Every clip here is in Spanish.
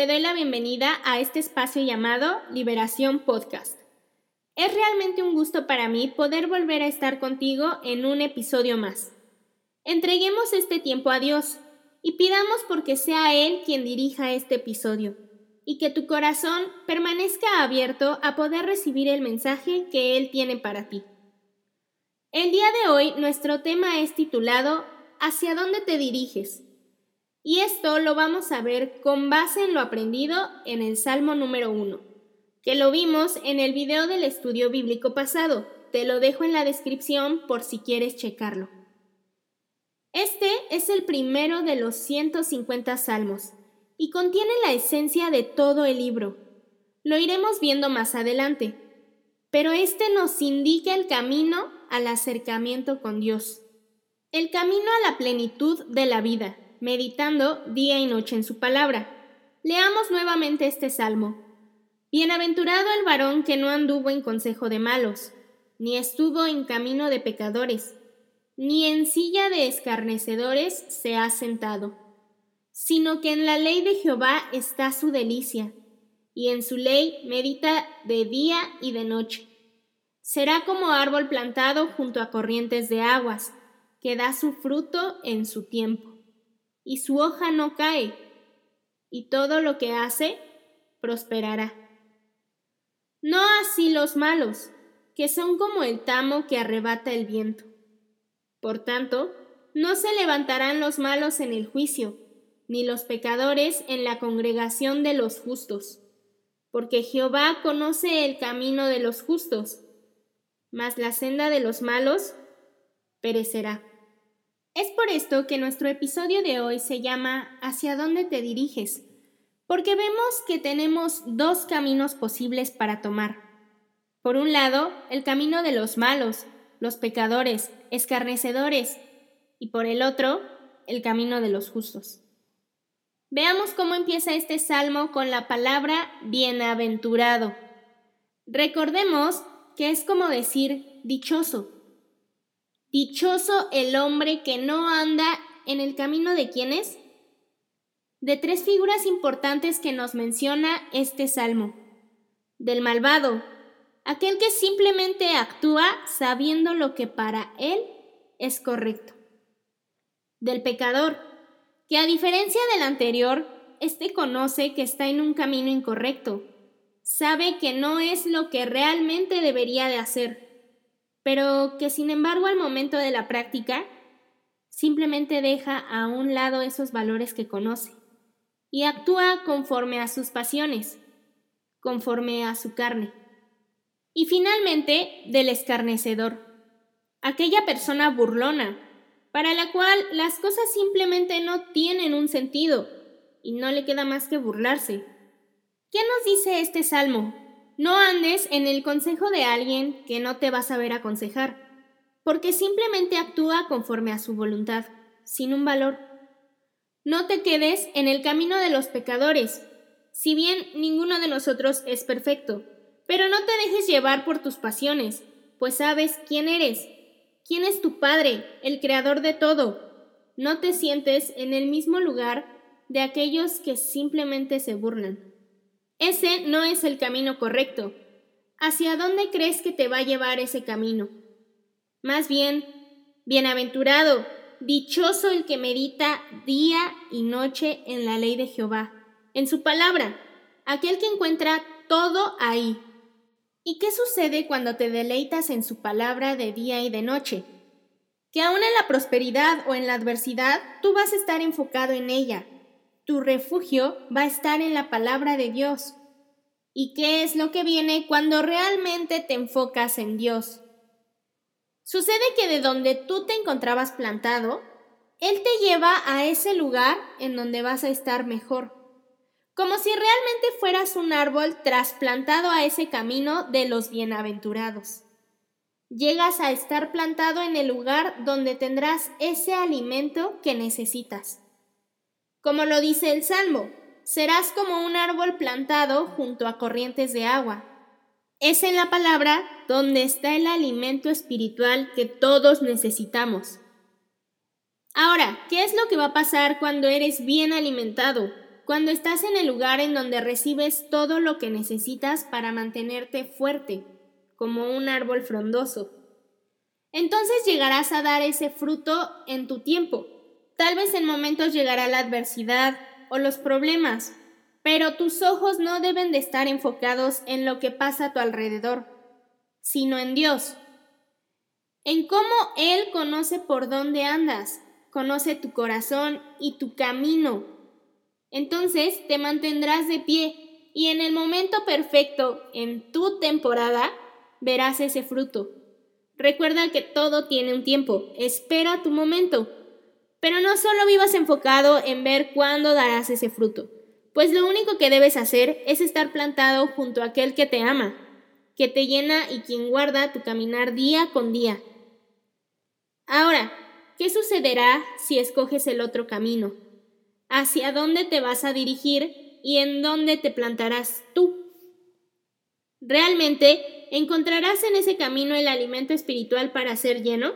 te doy la bienvenida a este espacio llamado Liberación Podcast. Es realmente un gusto para mí poder volver a estar contigo en un episodio más. Entreguemos este tiempo a Dios y pidamos porque sea Él quien dirija este episodio y que tu corazón permanezca abierto a poder recibir el mensaje que Él tiene para ti. El día de hoy nuestro tema es titulado ¿Hacia dónde te diriges? Y esto lo vamos a ver con base en lo aprendido en el Salmo número 1, que lo vimos en el video del estudio bíblico pasado. Te lo dejo en la descripción por si quieres checarlo. Este es el primero de los 150 salmos y contiene la esencia de todo el libro. Lo iremos viendo más adelante, pero este nos indica el camino al acercamiento con Dios, el camino a la plenitud de la vida meditando día y noche en su palabra. Leamos nuevamente este salmo. Bienaventurado el varón que no anduvo en consejo de malos, ni estuvo en camino de pecadores, ni en silla de escarnecedores se ha sentado, sino que en la ley de Jehová está su delicia, y en su ley medita de día y de noche. Será como árbol plantado junto a corrientes de aguas, que da su fruto en su tiempo y su hoja no cae, y todo lo que hace prosperará. No así los malos, que son como el tamo que arrebata el viento. Por tanto, no se levantarán los malos en el juicio, ni los pecadores en la congregación de los justos, porque Jehová conoce el camino de los justos, mas la senda de los malos perecerá. Es por esto que nuestro episodio de hoy se llama ¿Hacia dónde te diriges? Porque vemos que tenemos dos caminos posibles para tomar. Por un lado, el camino de los malos, los pecadores, escarnecedores, y por el otro, el camino de los justos. Veamos cómo empieza este salmo con la palabra bienaventurado. Recordemos que es como decir dichoso. Dichoso el hombre que no anda en el camino de quienes? De tres figuras importantes que nos menciona este salmo. Del malvado, aquel que simplemente actúa sabiendo lo que para él es correcto. Del pecador, que a diferencia del anterior, éste conoce que está en un camino incorrecto, sabe que no es lo que realmente debería de hacer pero que sin embargo al momento de la práctica simplemente deja a un lado esos valores que conoce y actúa conforme a sus pasiones, conforme a su carne. Y finalmente, del escarnecedor, aquella persona burlona, para la cual las cosas simplemente no tienen un sentido y no le queda más que burlarse. ¿Qué nos dice este salmo? No andes en el consejo de alguien que no te va a saber aconsejar, porque simplemente actúa conforme a su voluntad, sin un valor. No te quedes en el camino de los pecadores, si bien ninguno de nosotros es perfecto, pero no te dejes llevar por tus pasiones, pues sabes quién eres, quién es tu Padre, el Creador de todo. No te sientes en el mismo lugar de aquellos que simplemente se burlan. Ese no es el camino correcto. ¿Hacia dónde crees que te va a llevar ese camino? Más bien, bienaventurado, dichoso el que medita día y noche en la ley de Jehová, en su palabra, aquel que encuentra todo ahí. ¿Y qué sucede cuando te deleitas en su palabra de día y de noche? Que aún en la prosperidad o en la adversidad tú vas a estar enfocado en ella, tu refugio va a estar en la palabra de Dios. ¿Y qué es lo que viene cuando realmente te enfocas en Dios? Sucede que de donde tú te encontrabas plantado, Él te lleva a ese lugar en donde vas a estar mejor, como si realmente fueras un árbol trasplantado a ese camino de los bienaventurados. Llegas a estar plantado en el lugar donde tendrás ese alimento que necesitas. Como lo dice el Salmo, serás como un árbol plantado junto a corrientes de agua. Es en la palabra donde está el alimento espiritual que todos necesitamos. Ahora, ¿qué es lo que va a pasar cuando eres bien alimentado, cuando estás en el lugar en donde recibes todo lo que necesitas para mantenerte fuerte, como un árbol frondoso. Entonces llegarás a dar ese fruto en tu tiempo. Tal vez en momentos llegará la adversidad o los problemas, pero tus ojos no deben de estar enfocados en lo que pasa a tu alrededor, sino en Dios, en cómo Él conoce por dónde andas, conoce tu corazón y tu camino entonces te mantendrás de pie y en el momento perfecto, en tu temporada, verás ese fruto. Recuerda que todo tiene un tiempo, espera tu momento. Pero no solo vivas enfocado en ver cuándo darás ese fruto, pues lo único que debes hacer es estar plantado junto a aquel que te ama, que te llena y quien guarda tu caminar día con día. Ahora, ¿qué sucederá si escoges el otro camino? hacia dónde te vas a dirigir y en dónde te plantarás tú. ¿Realmente encontrarás en ese camino el alimento espiritual para ser lleno?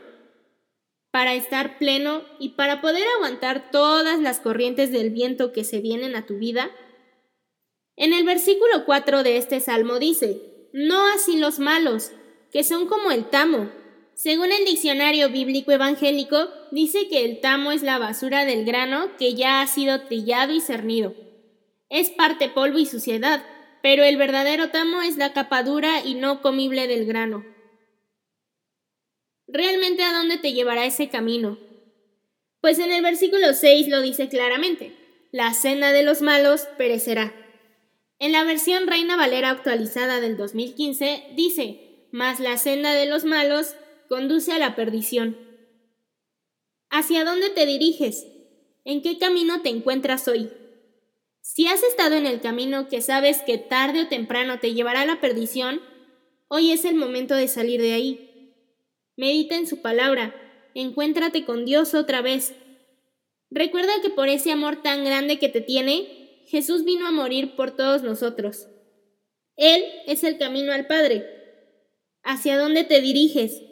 Para estar pleno y para poder aguantar todas las corrientes del viento que se vienen a tu vida? En el versículo 4 de este salmo dice, no así los malos, que son como el tamo, según el diccionario bíblico evangélico, dice que el tamo es la basura del grano que ya ha sido trillado y cernido. Es parte polvo y suciedad, pero el verdadero tamo es la capa dura y no comible del grano. ¿Realmente a dónde te llevará ese camino? Pues en el versículo 6 lo dice claramente, la cena de los malos perecerá. En la versión Reina Valera actualizada del 2015 dice, mas la cena de los malos conduce a la perdición. ¿Hacia dónde te diriges? ¿En qué camino te encuentras hoy? Si has estado en el camino que sabes que tarde o temprano te llevará a la perdición, hoy es el momento de salir de ahí. Medita en su palabra, encuéntrate con Dios otra vez. Recuerda que por ese amor tan grande que te tiene, Jesús vino a morir por todos nosotros. Él es el camino al Padre. ¿Hacia dónde te diriges?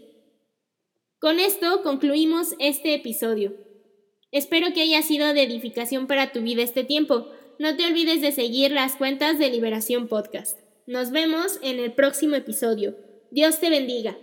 Con esto concluimos este episodio. Espero que haya sido de edificación para tu vida este tiempo. No te olvides de seguir las cuentas de Liberación Podcast. Nos vemos en el próximo episodio. Dios te bendiga.